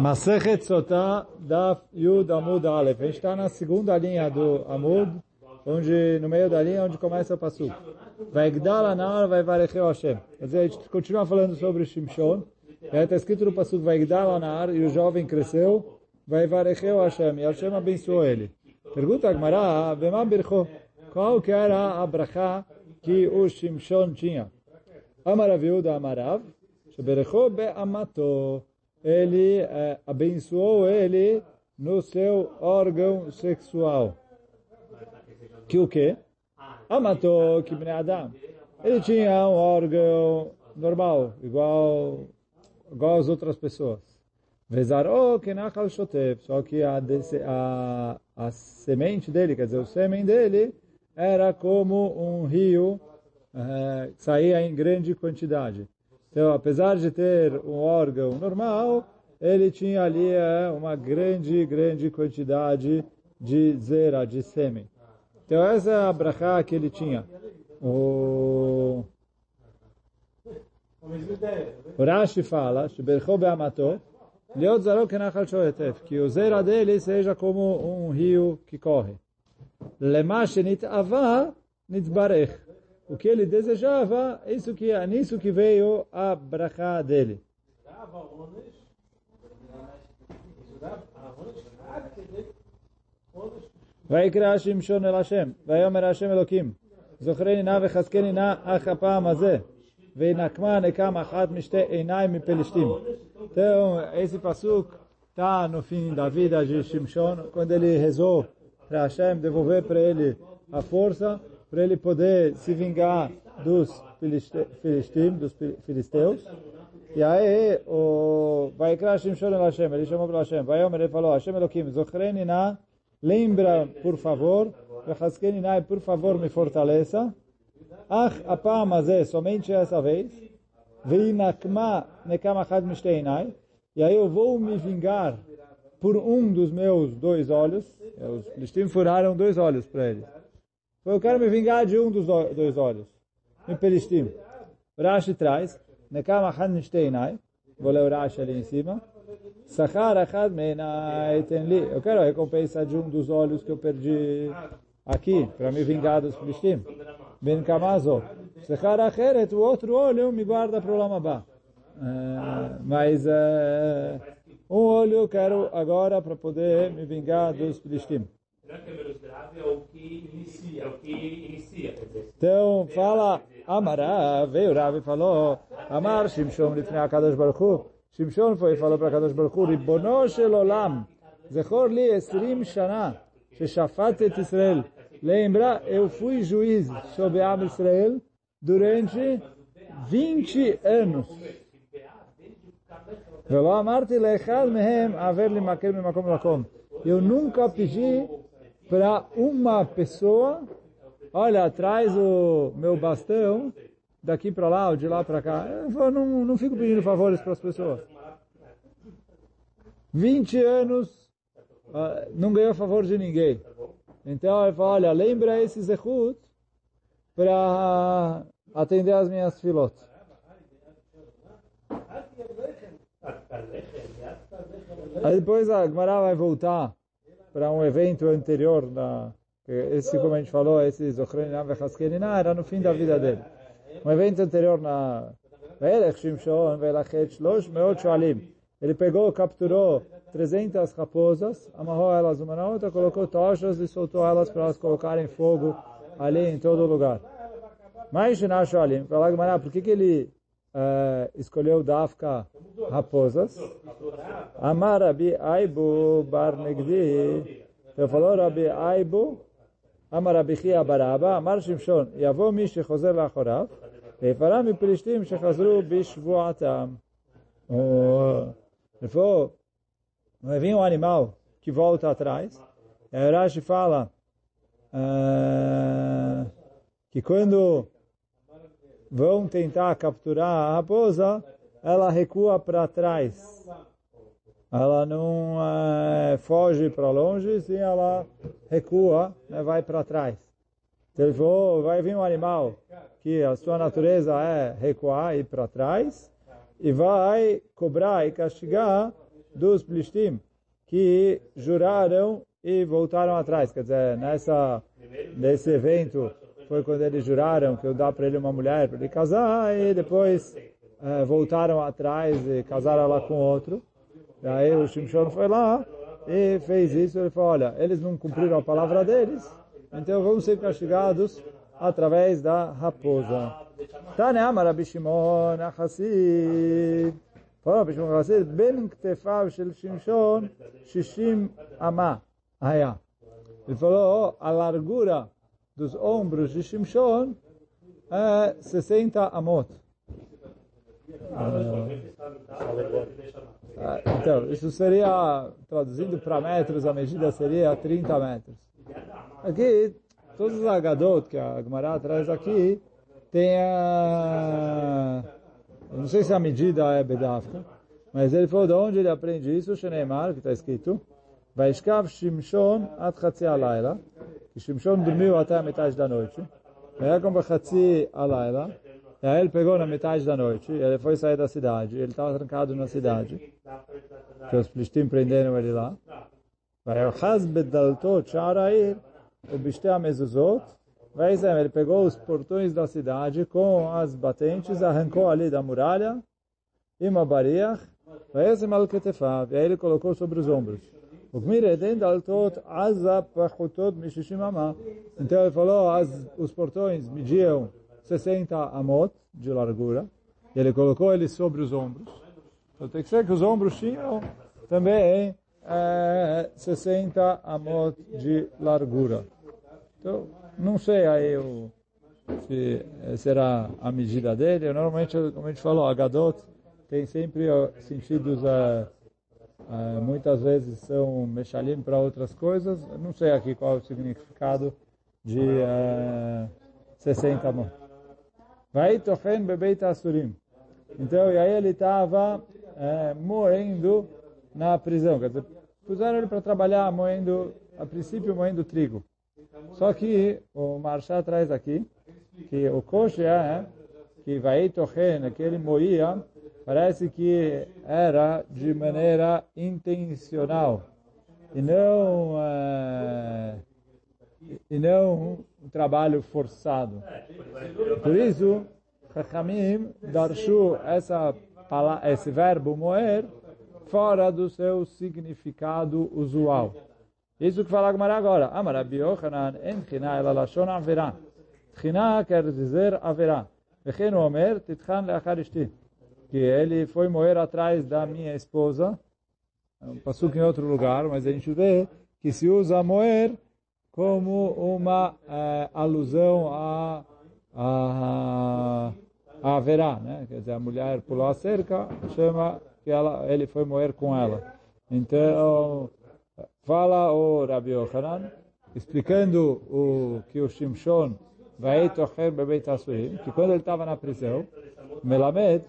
Masechet Sotah Daf Yud Amud Aleph. A gente está na segunda linha do Amud, onde, no meio da linha onde começa o Pasuk. Vai Gdal Anar, vai Varecheu Hashem. Quer dizer, a gente continua falando sobre Shimshon. Está escrito no Pasuk, vai Gdal Anar, e o jovem cresceu, vai Varecheu Hashem, e Hashem abençoou ele. Pergunta a Gmará, Bema Bircho, qual que era a brachá que o Shimshon tinha? Amarav da Amarav, Sheberechou Be'amato ele é, abençoou ele no seu órgão sexual. Que o quê? Amatou que Adam. Ele tinha um órgão normal, igual, igual as outras pessoas. Vezarou que nachal shotev. Só que a, a, a semente dele, quer dizer, o sêmen dele, era como um rio, é, saía em grande quantidade. Então, apesar de ter um órgão normal, ele tinha ali é, uma grande, grande quantidade de zera, de sêmen. Então, essa é a brachá que ele tinha. O, o Rashi fala, que o zera dele seja como um rio que corre. Lema shenit ava nitbarech o que ele desejava, isso que é nisso que veio a brachá dele. ויקרא שמשון אל השם, ויאמר השם אלוקים, זוכרני נא וחזקני נא אך הפעם הזה, ונקמה נקם אחת משתי עיניים מפלשתים. Então, esse pasuk está no fim da vida de Shimshon, quando ele rezou para Hashem devolver para ele a força, para ele poder se vingar dos filistim, dos filisteus. E aí, o vai Hashem Shoren Hashem, ele chamou para Hashem, vai ele falou, Hashem Elohim, Zochreni na, lembra, por favor, Vechazkeni na, por favor, me fortaleça. Ach, apam azé, somente essa vez. Veinakma nekam achad mishteinai. E aí eu vou me vingar por um dos meus dois olhos. Os filistim furaram dois olhos para ele. Eu quero me vingar de um dos dois olhos. Em Pelistim. Rashi traz, vou ler o Rashi ali em cima. Sachar Achad Meinai Tenli. Eu quero a recompensa de um dos olhos que eu perdi aqui, para me vingar dos Pelistim. Ben Kamazo. Sachar Acheret, o outro olho me guarda para o Lamabá. Uh, mas uh, um olho eu quero agora para poder me vingar dos Filistim. é o que inicia, é o que inicia. Então, fala, Amará, veio o Rav e falou, Amar Shimshon lifnei HaKadosh Baruch Hu. Shimshon foi e falou para HaKadosh Baruch Hu, Ribono shel olam, zechor li esrim shana, sheshafat et Israel. Lembra, eu fui juiz sobre Am Israel durante 20 anos. ולא אמרתי לאחד מהם, עבר לי מקל ממקום למקום. Eu nunca pedi para uma pessoa, olha, traz o meu bastão daqui para lá ou de lá para cá. Eu não, não fico pedindo favores para as pessoas. 20 anos, uh, não ganhou favor de ninguém. Então ele fala, olha, lembra esse zehut para atender as minhas filotes. Aí depois a Gemara vai voltar para um evento anterior, na, esse, como a gente falou, esse Zochreninam Vechaskeninam, era no fim da vida dele. Um evento anterior na Velech Shimshon, Velachet Shlosh Meot Shoalim. Ele pegou, capturou 300 raposas, amarrou elas uma na outra, colocou tochas e soltou elas para elas colocarem fogo ali em todo lugar. Mas Shina Shoalim, fala Gemara, por que que ele uh, escolheu Dafka raposas. Amar Rabi Aibu Bar Negdi. Então falou Rabi Aibu, Amar Rabi Chia Baraba, Amar Shimshon, יבוא מי שחוזר לאחוריו, ויפרע מפלישתים שחזרו בשבועתם. Ele falou, vai vir um animal que volta atrás. E aí Rashi fala uh, que quando vão tentar capturar a raposa, ela recua para trás. Ela não é, foge para longe, sim, ela recua, né, vai para trás. Então ele falou, vai vir um animal que a sua natureza é recuar e ir para trás, e vai cobrar e castigar dos Plishtim que juraram e voltaram atrás. Quer dizer, nessa, nesse evento foi quando eles juraram que eu dar para ele uma mulher para ele casar e depois eh, voltaram atrás e casaram lá com outro. E aí o Shimshon foi lá e fez isso. Ele falou, olha, eles não cumpriram a palavra deles, então vamos ser castigados através da raposa. Tane Amar Rabi Shimon Achassid. Falou Rabi Shimon ben ktefav shel Shimshon, shishim. Aya. Ele falou, a largura dos ombros de Shimshon é 60 amot. Ah, então, isso seria, traduzindo para metros, a medida seria 30 metros. Aqui, todos os agadot que a Gemara traz aqui, tem a... Não sei se a medida é bedafka, mas ele falou de onde ele aprende isso, Sheneimar, que está escrito, Vaishkav Shimshon at Chatzi Que Shimshon dormiu até a metade da noite, e aí ele pegou na metade da noite, ele foi sair da cidade, ele estava trancado na cidade, que os Plishtim prenderam ele lá, Vayachaz Bedaltot Sharair, o Bishte Amezuzot, ele pegou os portões da cidade com as batentes, arrancou ali da muralha, Ima Bariach, e aí ele colocou sobre os ombros. Então ele falou, as, os portões mediam 60 amot de largura, e ele colocou eles sobre os ombros. Então tem que ser que os ombros tinham também é, 60 amot de largura. Então, não sei aí o, se será a medida dele. Normalmente, como a gente falou, a Gadot tem sempre sentidos, uh, muitas vezes são mechalim para outras coisas. Não sei aqui qual é o significado de uh, 60 mãos. Vai tochen bebeit asurim. Então, e aí ele estava moendo na prisão. Quer dizer, puseram ele para trabalhar moendo, a princípio moendo trigo. Só que o Marshá traz aqui que o coche é que vai tochen, que ele moía, parece que era de maneira intencional e não uh, e não um trabalho forçado. Por isso, Chachamim darshu essa esse verbo moer fora do seu significado usual. Isso que fala agora. Amar Rabbi en china ela lashon averá. China quer dizer averá. Vechen omer, titchan leachar. Que ele foi moer atrás da minha esposa. Um passuco em outro lugar, mas a gente vê que se usa moer como uma é, alusão a, a, a haverá, né? Quer dizer, a mulher pulou a cerca, chama que ela, ele foi moer com ela. Então, Fala o Rabi Yochanan, explicando o que o Shimshon vai tocher bebeit asurim, que quando ele estava na prisão, Melamed,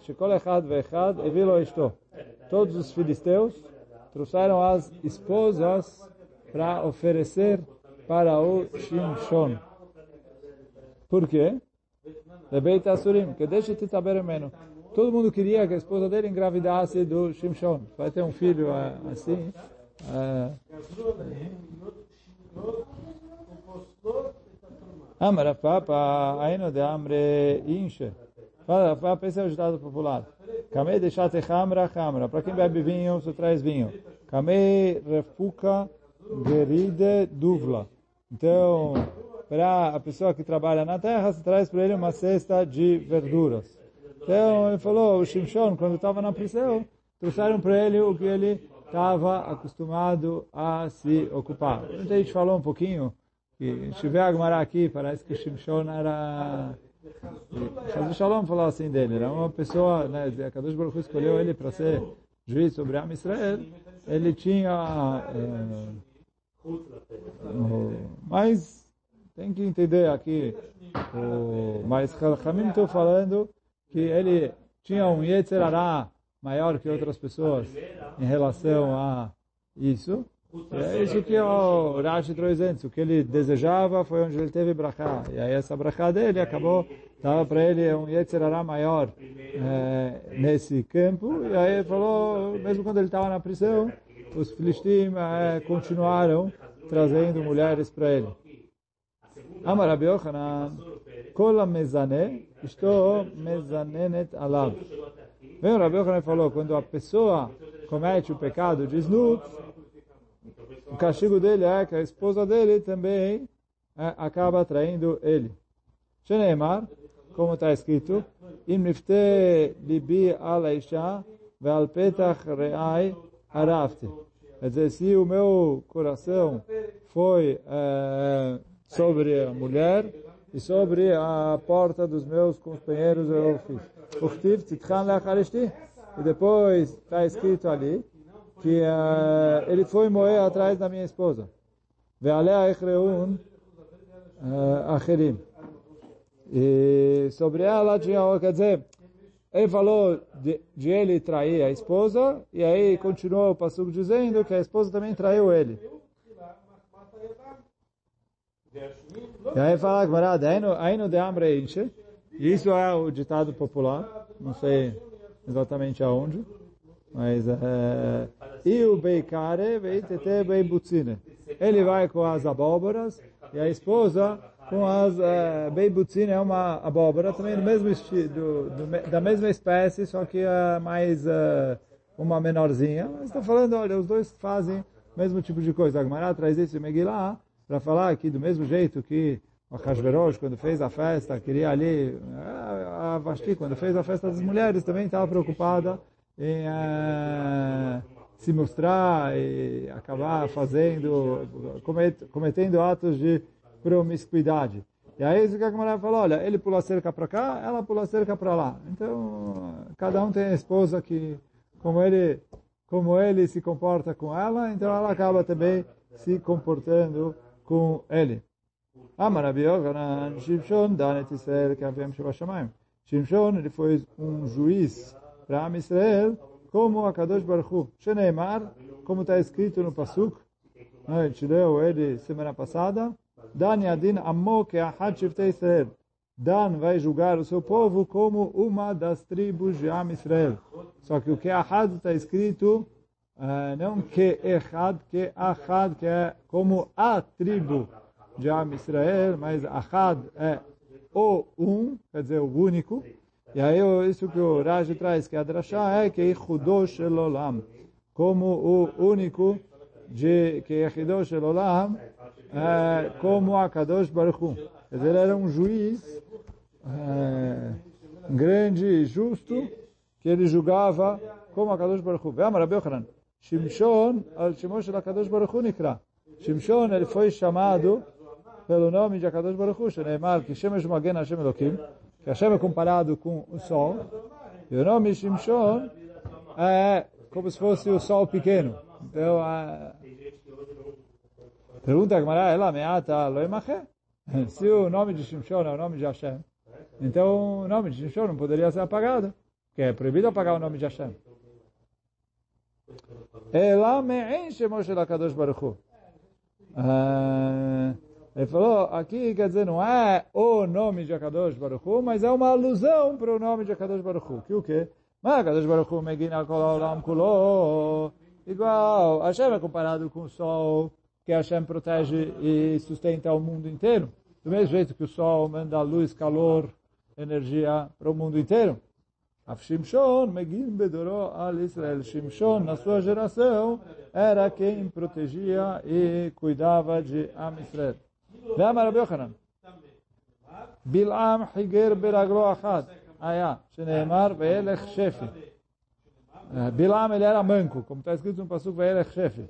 evilo. Todos os filisteus trouxeram as esposas para oferecer para o Shimshon. Por quê? Bebeit asurim, que deixa te saber menos. Todo mundo queria que a esposa dele engravidasse do Shimshon. Vai ter um filho assim. Amar Papa, Aino de Amre Inche. Fala, é o ditado popular. Kamei deixate chamra, chamra. Para quem bebe vinho, você traz vinho. Kamei refuca geride duvla. Então, para a pessoa que trabalha na terra, você traz para ele uma cesta de verduras. Então, ele falou, o Shimshon, quando estava na prisão, trouxeram para ele o que ele estava acostumado a se ocupar. A gente falou um pouquinho, que se tiver Agmará aqui, parece que Shimshon era... Shaz Shalom falou assim dele, era uma pessoa, né, a Kadosh Baruch escolheu ele para ser juiz sobre Am Israel, ele tinha... É, mas tem que entender aqui, o, mas Khamim estou falando que ele tinha um Yetzirará maior que outras pessoas em relação a isso. É isso que o Rashi trouxe O que ele desejava foi onde ele teve brachá. E aí essa brachá dele acabou, estava para ele um Yetzirará maior é, nesse campo. E aí ele falou, mesmo quando ele estava na prisão, os filistim é, continuaram trazendo mulheres para ele. Amar Rabbi Yochanan, Kol mezane, estou mezanenet alav. Vem o Rabbi Yochanan falou, quando a pessoa comete o pecado de snut, o castigo dele é que a esposa dele também é, acaba traindo ele. Sheneemar, como está escrito, Im nifte libi ala isha ve'al petach re'ai arafte. Quer dizer, se o meu coração foi é, sobre a mulher e sobre a porta dos meus companheiros eu fiz. E depois está escrito ali que uh, ele foi moer atrás da minha esposa. Ve'alea echreun acherim. E sobre ela tinha, quer dizer, ele falou de, de, ele trair a esposa, e aí continuou o passuco dizendo que a esposa também traiu ele. E aí fala enche. Isso é o ditado popular, não sei exatamente aonde, mas é, e o beikare beibutzine. Ele vai com as abóboras e a esposa com as é, beibutzine é uma abóbora também do mesmo estilo, do, da mesma espécie, só que é mais é, uma menorzinha. Mas está falando, olha, os dois fazem o mesmo tipo de coisa. A Gemara traz isso em Megillah para falar que do mesmo jeito que o Hashverosh, quando fez a festa, queria ali, a Vashti, quando fez a festa das mulheres, também estava preocupada em uh, se mostrar e acabar fazendo, comet, cometendo atos de promiscuidade. E aí isso que a Gemara falou, olha, ele pula cerca para cá, ela pula cerca para lá. Então, cada um tem a esposa que, como ele, como ele se comporta com ela, então ela acaba também se comportando com ele. Amar Rabi Yochanan, Shimshon, Danet Israel, Shabashamayim. Shimshon, ele foi um juiz para Am Israel, como a Kadosh Baruch Hu. Sheneimar, como está escrito no Pasuk, a gente leu ele semana passada, Dan Yadin Ammo Keachad Shiftei Israel. Dan vai julgar o seu povo como uma das tribos de Am Israel. Só que o Keachad está escrito Uh, não que Echad, que Achad, que é como a tribo de Am Israel, mas Achad é o um, quer dizer, o único. E aí isso que o Raj traz, que a Drashá é que Ichudosh Elolam, como o único de que Ichudosh Elolam, é como a Kadosh Baruch Hu. Ele era um juiz é, grande e justo, que ele julgava como a Kadosh Baruch Hu. Veja, Rabbi Yochanan. Shimshon, al Shimon shel HaKadosh Baruch Hu nikra. Shimshon, ele foi chamado pelo nome de HaKadosh Baruch Hu, Sheneemar, que Shemesh Magen Hashem Elohim, que Hashem é comparado com o sol, e o nome Shimshon é como se fosse o sol pequeno. Então, a... pergunta Gemara, ela meata loimache? Se o nome de Shimshon é o nome de Hashem, então o nome de Shimshon não poderia ser apagado, porque é proibido apagar o nome de Hashem. Ela me enche Moshe Kadosh Baruch Hu. Ele falou, aqui quer dizer, não é o nome de Akadosh Baruch Hu, mas é uma alusão para o nome de Akadosh Baruch Hu. Que o quê? Mas Akadosh Baruch Hu megina kol olam kulo. Igual, Hashem é comparado com o sol, que Hashem protege e sustenta o mundo inteiro. Do mesmo jeito que o sol manda luz, calor, energia para o mundo inteiro. Af Shimshon, Megim Bedoró al Israel. Shimshon, na sua geração, era quem protegia e cuidava de Am Israel. Veja Rabbi Yochanan. בלעם חיגר ברגלו אחת, היה, שנאמר, וילך שפי. בלעם ele era manco, como está escrito no pasuk, וילך שפי.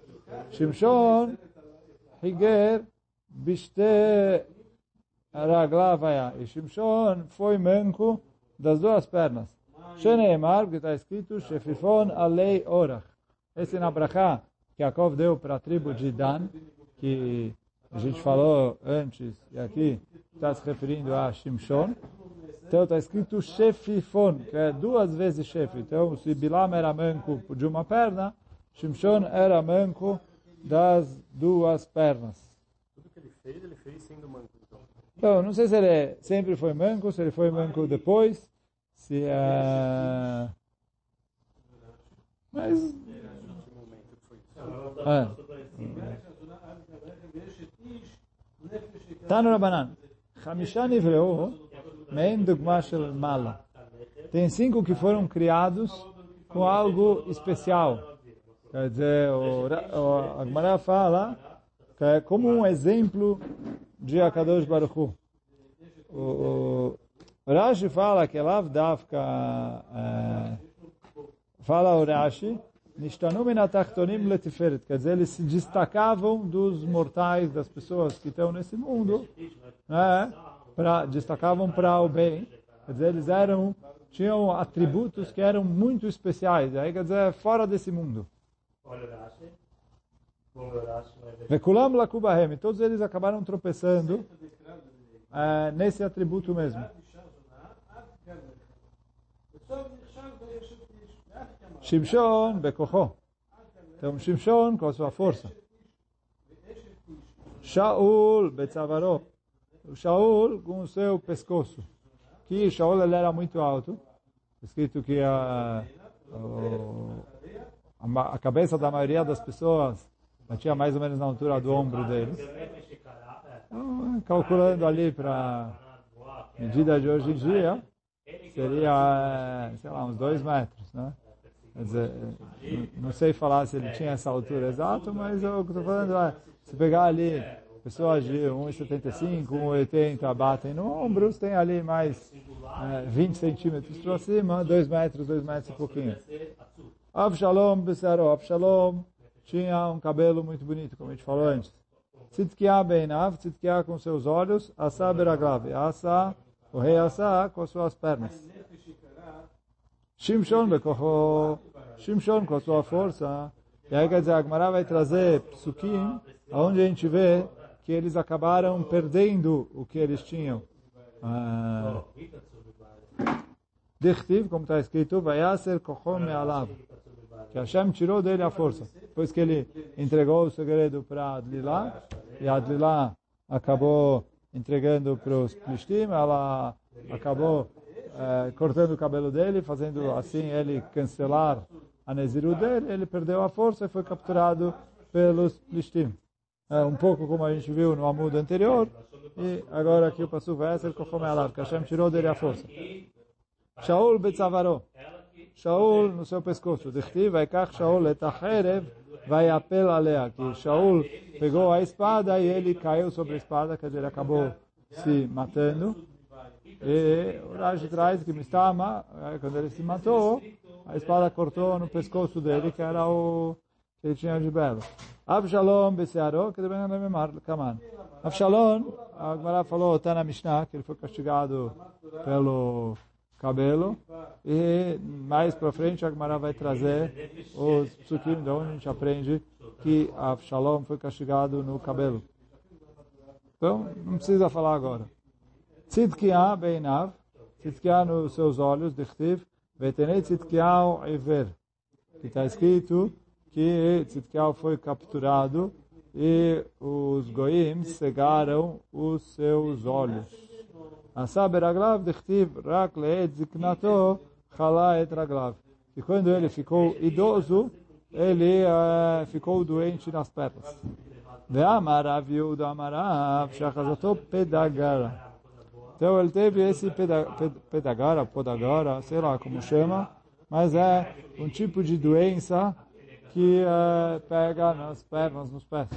שמשון חיגר בשתי רגליו היה. E Shimshon foi manco das duas pernas. שנאמר, porque está escrito, שפיפון עלי אורח. Esse na brachá que Yaakov deu para a tribo de Dan, que a gente falou antes, e aqui está se referindo a Shimshon. Então está escrito Shefifon, que é duas vezes chefe. Então, se Bilam era manco de uma perna, Shimshon era manco das duas pernas. Tudo que ele fez, ele fez sendo manco. Então, Então, não sei se ele sempre foi manco, se ele foi manco depois, se é... Mas... É. Tano Rabanan. Hamishan Ivreu, Mem Dugma Shel Mala. Tem cinco que foram criados com algo especial. Quer dizer, o, o Agmará fala que é como um exemplo de Akadosh Baruchu. O, o, o Rashi fala que Lav Davka é, fala o Rashi Quer dizer, eles se destacavam dos mortais, das pessoas que estão nesse mundo, né? Pra, destacavam para o bem. Quer dizer, eles eram, tinham atributos que eram muito especiais. Aí, quer dizer, fora desse mundo. Vekulam lakubahem. Todos eles acabaram tropeçando eh, nesse atributo mesmo. Shimshon bekocho. Então, Shimshon com a sua força. Shaul betzavaró. Shaul com o seu pescoço. Que Shaul ele era muito alto. Escrito que a, a, a cabeça da maioria das pessoas batia mais ou menos na altura do ombro deles. Então, calculando ali para medida de hoje em dia, seria, sei lá, uns dois metros, né? Dizer, não- não sei falar se ele tinha essa altura exata, mas eu estou falando é, se pegar ali pessoas de 1,75, 1,80 batem no ombro, tem ali mais eh, 20 centímetros para cima, 2 metros, 2 metros e pouquinho. Avshalom Bessaro, Avshalom tinha um cabelo muito bonito, como a gente falou antes. Tzitkiah Beinav, Tzitkiah com seus olhos, Asa Beraglav, Asa, o rei Asa com as suas pernas. Shimshon Bekocho, Shimshon com a sua força. E aí quer dizer, a Gemara vai trazer psukim, onde a gente vê que eles acabaram perdendo o que eles tinham. Ah, Dichtiv, como está escrito, Vayaser Kochom Me'alav. Que Hashem tirou dele a força. Depois que ele entregou o segredo para Adlilá, e Adlilá acabou entregando para os Plishtim, ela acabou eh, cortando o cabelo dele, fazendo assim ele cancelar a Neziru dele, ele perdeu a força e foi capturado pelos Plishtim. É um pouco como a gente viu no Amud anterior, e agora aqui o Passu vai ser Kochom Me'alav, que Hashem tirou dele a força. Shaul Betzavaró. Shaul no seu pescoço. Dichtiv, Vaikach Shaul et vai apel alea. Que Shaul pegou a espada e ele caiu sobre a espada, quer dizer, acabou se matando. E o Rashi traz que Mistama, eh, quando ele se matou, a espada cortou no pescoço dele, que era o que ele tinha de belo. Avshalom Besearo, que também é Memar Kaman. Avshalom, a Gemara falou, está na Mishnah, que ele foi castigado pelo cabelo. E mais para frente a Gemara vai trazer os psukim, de onde a gente aprende que Avshalom foi castigado no cabelo. Então, não precisa falar agora. Tzidkiah beinav, Tzidkiah nos seus olhos, dichtiv, vetenei Tzidkiah iver. Que está escrito que Tzidkiah foi capturado e os goim cegaram os seus olhos. Asa beraglav dichtiv rak leed ziknato chala et raglav. E quando ele ficou idoso, ele eh, ficou doente nas pernas. Ve'amar Rav Yehuda amarav shachazato pedagara. Então ele teve esse peda, ped, pedagara, podagara, sei lá como chama, mas é um tipo de doença que eh, pega nas pernas, nos pés.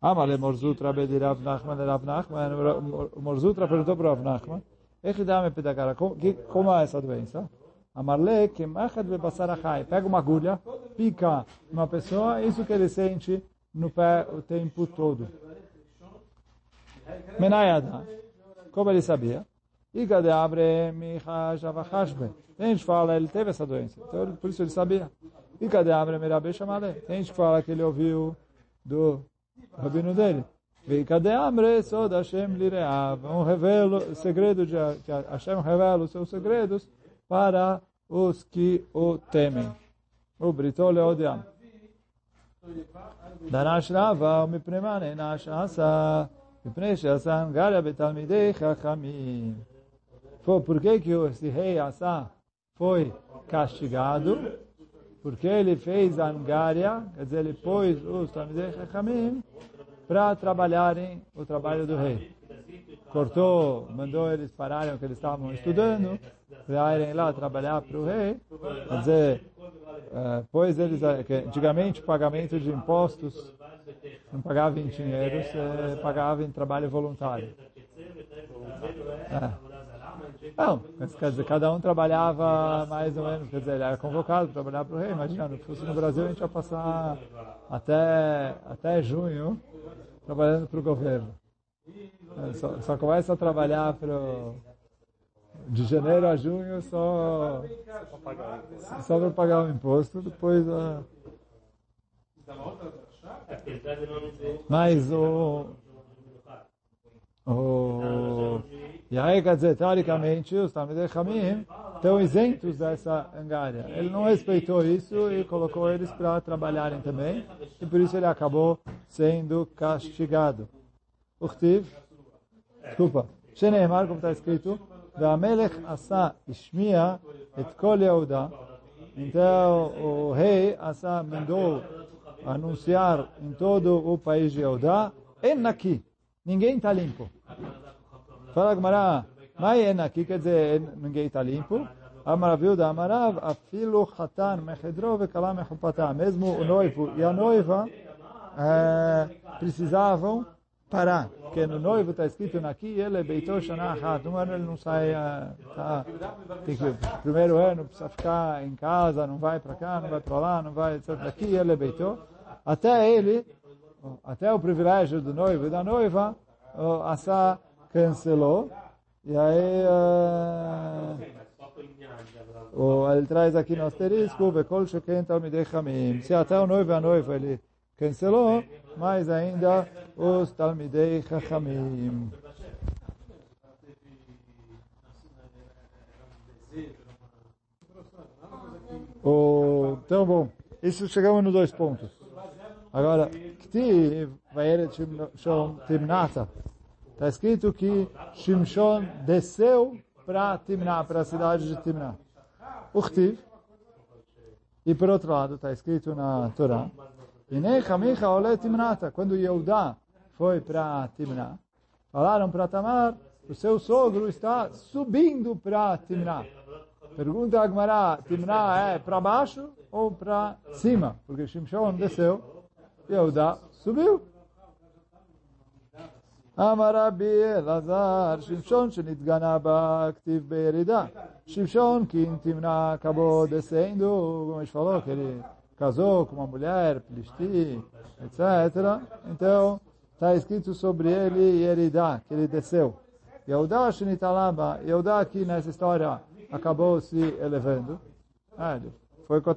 Amale Morzutra de Rav Nachman, Rav Nachman, o Morzutra perguntou para Rav Nachman, Echidame pedagara, como, é essa doença? Amarle que machad bebassar achai, pega uma agulha, pica uma pessoa, isso que ele sente no pé o tempo todo. Menayada, como ele sabia? Igadeabre michashavachashbe. Tem gente que fala, ele teve essa doença. Então, por isso ele sabia. Igadeabre abre chamale. Tem gente que fala que ele ouviu do rabino dele. Vicadeamre sod Hashem lireav. Um revelo, segredo de que Hashem revela os seus segredos para os que o temem. O britole odiam. Danash rava, o mipremane, nash asa. Mipnei she'asa hangara betalmidei chachamim. Foi por que que esse rei Asa foi castigado? Porque ele fez a Angária, quer dizer, ele pôs os Talmidei Chachamim para trabalharem o trabalho do rei. Cortou, mandou eles pararem o que eles estavam estudando, para irem lá trabalhar para o rei. Quer dizer, pois eles, antigamente pagamento de impostos não pagava em dinheiro, você pagava em trabalho voluntário. É. Não, quer dizer, cada um trabalhava mais ou menos, quer dizer, ele era convocado para trabalhar para o rei. Imagina, se fosse no Brasil, a gente ia passar até, até junho trabalhando para o governo. Só, só, começa a trabalhar de janeiro a junho só, só para pagar o imposto, depois a... Mas o... o dizer, teoricamente, os Talmidei Hamim estão isentos dessa angária. Ele não respeitou isso e colocou eles para trabalharem também, e por isso ele acabou sendo castigado. Urtiv, desculpa, Sheneemar, como está escrito. Então, o rei Asa mandou anunciar em todo o país de Yehuda, Enaki, ninguém está limpo. Fala Gmará, Mai Enaki, quer dizer, ninguém está limpo. Amaravilda, Amarav, afilo chatan mechedro vekala mechupata. Mesmo o noivo e a noiva é, precisavam parar. Porque no noivo está escrito aqui, ele beitou shana achat. Um ano ele não sai, tá, tem que, primeiro ano precisa ficar em casa, não vai para cá, não vai para lá, não vai, etc. Daqui ele beitou. Até ele, até o privilégio do noivo e da noiva, o cancelou. E aí, uh, ele traz aqui no asterisco, Chamim. Se até o noivo e a noiva ele cancelou, mais ainda os Talmidei Chachamim. Oh, então, bom, isso chegamos nos dois pontos. Agora, Ktiv, Vaeret Shimshon Timnata. Está escrito que Shimshon desceu para Timná, para a cidade de Timná. Uchtiv. E por outro lado, está escrito na Torá, quando Yehudá foi para Timná, falaram para Tamar, o seu sogro está subindo para Timná. Pergunta a Agmará, Timná é para baixo ou para cima? Porque Shimshon desceu, Yehuda subiu. Amarabi Elazar, Shimshon Shenitgana Baktiv Beridá. Shimshon Kintimna acabou descendo, como a gente falou, que ele casou com uma mulher, Plishti, etc. Então, está escrito sobre ele Yeridá, que ele desceu. Yehuda, Shenitalama, Yehuda aqui nessa história acabou se elevando. Ah, foi com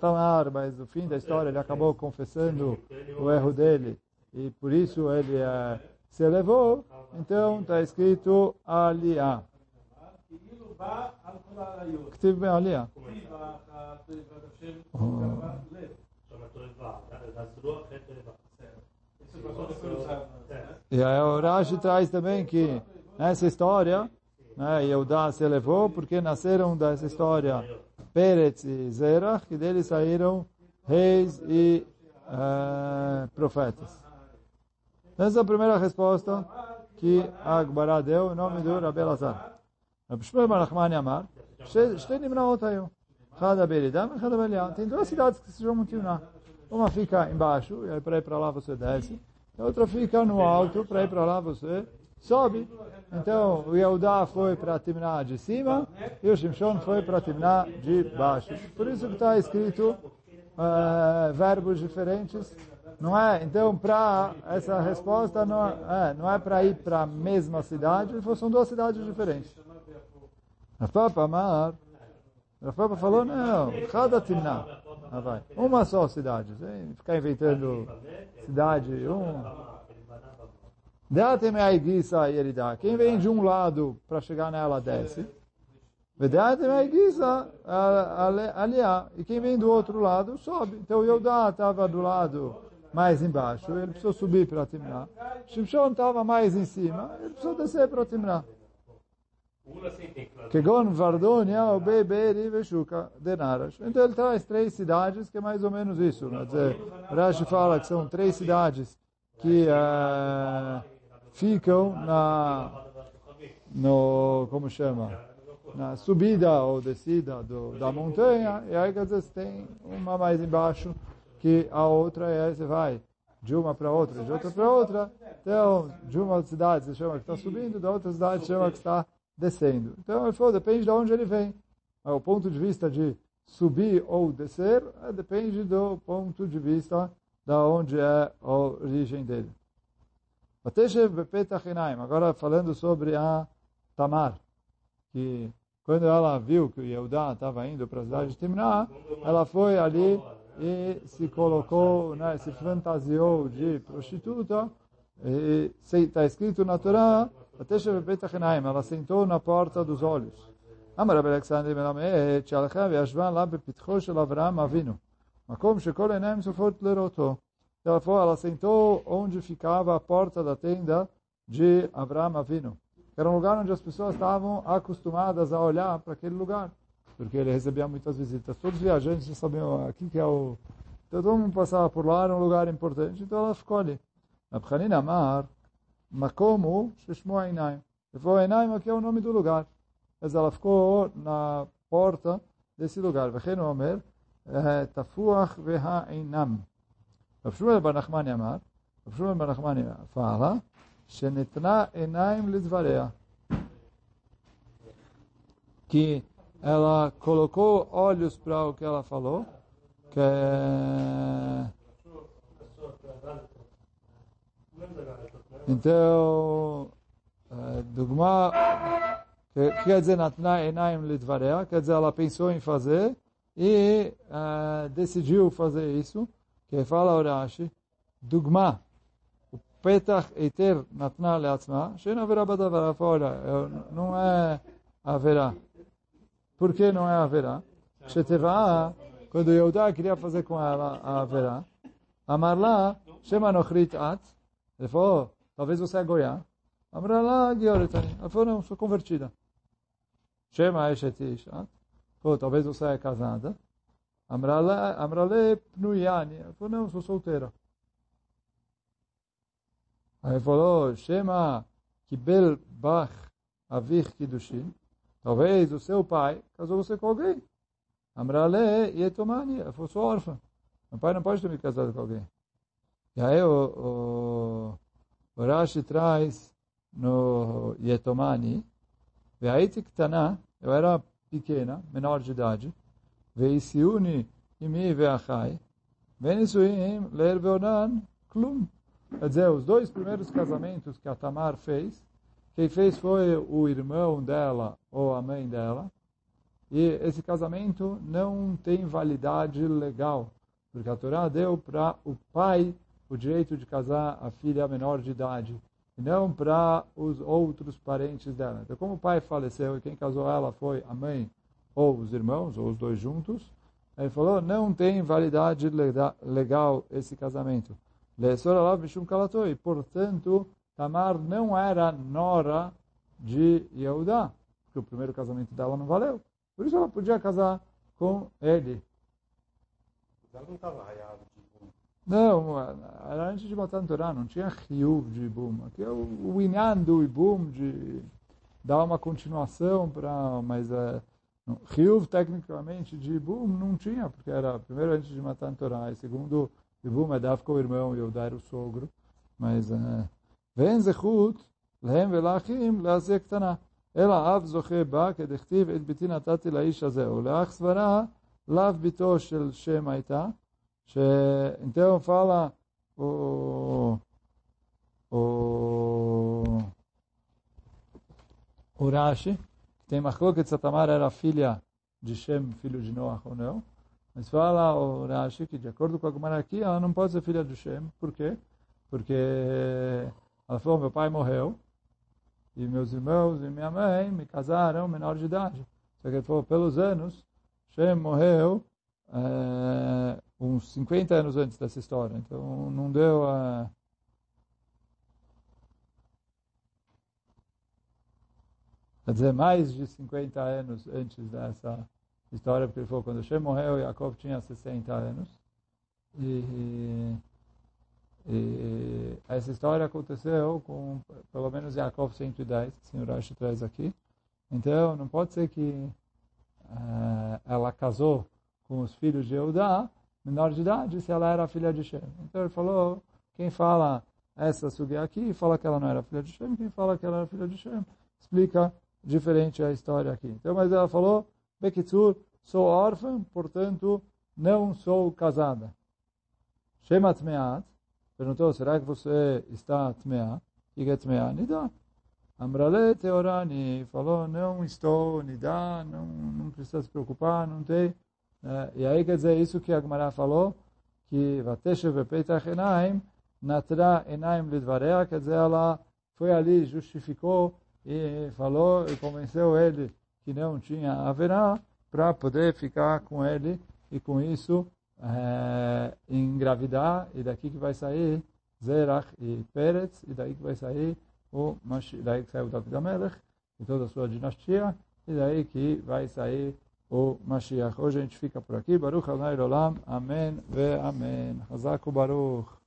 mas no fim da história ele acabou confessando o erro dele e por isso ele é, se elevou. Então está escrito Aliá. Ktiv Aliá. E a Orashi traz também que nessa história, né, Yehudá se elevou porque nasceram dessa história Peretz e Zerach, que deles saíram reis e uh, profetas. Essa é a primeira resposta que Agbará deu em nome do Rabi Lazar. Rabi Shmuel Barachmani Amar, שתי נמנעות היו. אחד הברידה ואחד הבעלייה. Tem duas cidades que se chamam Timná. Uma fica embaixo, e aí para ir para lá você desce. A outra fica no alto, para ir para lá você sobe. Então, o Yehudá foi para Timná de cima e o Shimshon foi para Timná de baixo. Por isso que está escrito uh, verbos diferentes não é? Então, para essa resposta não é, não é para ir para a mesma cidade, são duas cidades diferentes. Rafapa Amar, Rafapa falou, não, cada Timná. Ah, vai. Uma só cidade, sem ficar inventando cidade, um. Deatem ele dá. Quem vem de um lado para chegar nela, desce. Vedeatem aigisa aliá. E quem vem do outro lado, sobe. Então Yodá estava do lado mais embaixo, ele precisou subir para Timná. Shimshon estava mais em cima, ele precisou descer para Timná. Kegon, Vardonia, Obei, Beeri, Veshuka, Denaras. Então ele traz três cidades, que é mais ou menos isso. Né? Quer dizer, Rashi fala que são três cidades que uh, ficam na, no, como chama, na subida ou descida do, da montanha, e aí quer dizer, tem uma mais embaixo que a outra, e aí você vai de uma para outra, de outra para outra, então de uma cidade você chama que está subindo, da outra cidade chama que está descendo. Então ele falou, depende de onde ele vem. O ponto de vista de subir ou descer é, depende do ponto de vista da onde é a origem dele. Agora falando sobre a Tamar, que quando ela viu que o Yehudá estava indo para a cidade de Timná, ela foi ali e se colocou, né, se fantasiou de prostituta. Está escrito na Torá, ela sentou na porta dos olhos. אמר רבי אלכסנדר מלמד שהלכה וישבה לה בפתחו של אברהם אבינו, מקום שכל עיניים צופות לראותו. ela foi, ela sentou onde ficava a porta da tenda de Abraão Avino. Era um lugar onde as pessoas estavam acostumadas a olhar para aquele lugar, porque ele recebia muitas visitas. Todos os viajantes já sabiam aqui que é o... Então todo mundo passava por lá, era um lugar importante, então ela ficou ali. Abchanin Amar, Makomu Sheshmo Ainaim. Ele falou, Ainaim aqui é o nome do lugar. Mas ela ficou na porta desse lugar. Vechenu Omer, Tafuach Veha Einam. רב שמואל בר נחמני אמר, רב שמואל בר נחמני fala, שנתנה עיניים לדבריה. Que ela colocou olhos para o que ela falou, que então, dogma, que quer dizer, natna enaim lidvareia, quer dizer, ela pensou em fazer e uh, decidiu fazer isso que fala o Rashi, dogma, o petach eiter natna leatzma, shein haverá badavar, olha, não é haverá. Por que não é haverá? Sheteva, quando Yehudá queria fazer com ela a haverá, Amarla, Shema nochrit at, ele falou, talvez você é goiá. Amarla, Gioretani, ela falou, não, sou convertida. Shema eshet ishat, falou, talvez você é casada. Amrale, Pnuyani. Ela falou, não, sou solteira. Aí falou, Shema Kibel Bach Avich Kiddushin. Talvez o seu pai casou você com alguém. Amrale Yetomani. Ela falou, sou órfã. Meu pai não pode ter me casado com alguém. E aí o, o, o Rashi traz no Yetomani. E aí eu era pequena, menor de idade veisiuni imi veachai, venisuim ler veonan klum. Quer dizer, os dois primeiros casamentos que a Tamar fez, quem fez foi o irmão dela ou a mãe dela, e esse casamento não tem validade legal, porque a Torá deu para o pai o direito de casar a filha menor de idade, e não para os outros parentes dela. Então, como o pai faleceu e quem casou ela foi a mãe ou os irmãos, ou os dois juntos, ele falou, não tem validade legal esse casamento. E, portanto, Tamar não era nora de Yehudá, porque o primeiro casamento dela não valeu. Por isso ela podia casar com ele. Ela não estava de boom. Não, era antes de Matan Torah, não tinha Ryuv de boom. Aqui é o, o Inyan do Ibum, de dar uma continuação para... Mas é, Riuv, tecnicamente, de Ibum não tinha, porque era primeiro antes de matar Torá, e segundo, Ibum é Dafka o irmão e Eudá era o sogro. Mas, eh, Ven Zechut, Lehem Velachim, Leazia Ktaná. Ela Av Zoche Ba, Kedechtiv, Et Biti Natati Laish Azeh. Oleach Svara, Lav Bito Shel Shem Aita. Então fala o. O. O Rashi tem Machloket se era filha de Shem, filho de Noah ou não. Mas fala o Rashi que, de acordo com a Gemara aqui, ela não pode ser filha de Shem. Por quê? Porque ela falou, meu pai morreu, e meus irmãos e minha mãe me casaram menor de idade. Só que ele falou, pelos anos, Shem morreu, é, uns 50 anos antes dessa história. Então não deu a. Quer dizer, mais de 50 anos antes dessa história, porque ele falou quando Hashem morreu, Jacob tinha 60 anos. E, e essa história aconteceu com pelo menos Jacob 110, que o senhor Rashi traz aqui. Então, não pode ser que uh, ela casou com os filhos de Eudá, menor de idade, se ela era filha de Shem. Então ele falou, quem fala essa sugi aqui, fala que ela não era filha de Shem, quem fala que ela era filha de Shem, explica diferente a história aqui. Então, mas ela falou, Bekitsur, sou órfã, portanto, não sou casada. Shema Tmeat, perguntou, será que você está Tmeat? E que é Tmeat? Nidá. Amrale Teorani falou, não estou, Nidá, não, não precisa se preocupar, não tem. É, e aí quer dizer isso que a Gemara falou, que Vateshev Petach Enaim, Natra Enaim Lidvarea, quer dizer, ela foi ali, justificou e falou e convenceu ele que não tinha haverá para poder ficar com ele e com isso é, engravidar e daqui que vai sair Zerach e Peretz e daí que vai sair o daí que saiu David Amelech e toda a sua dinastia e daí que vai sair o Mashiach. Hoje a gente fica por aqui. Baruch Adonai Olam. Amém ve Amém. Hazaku Baruch.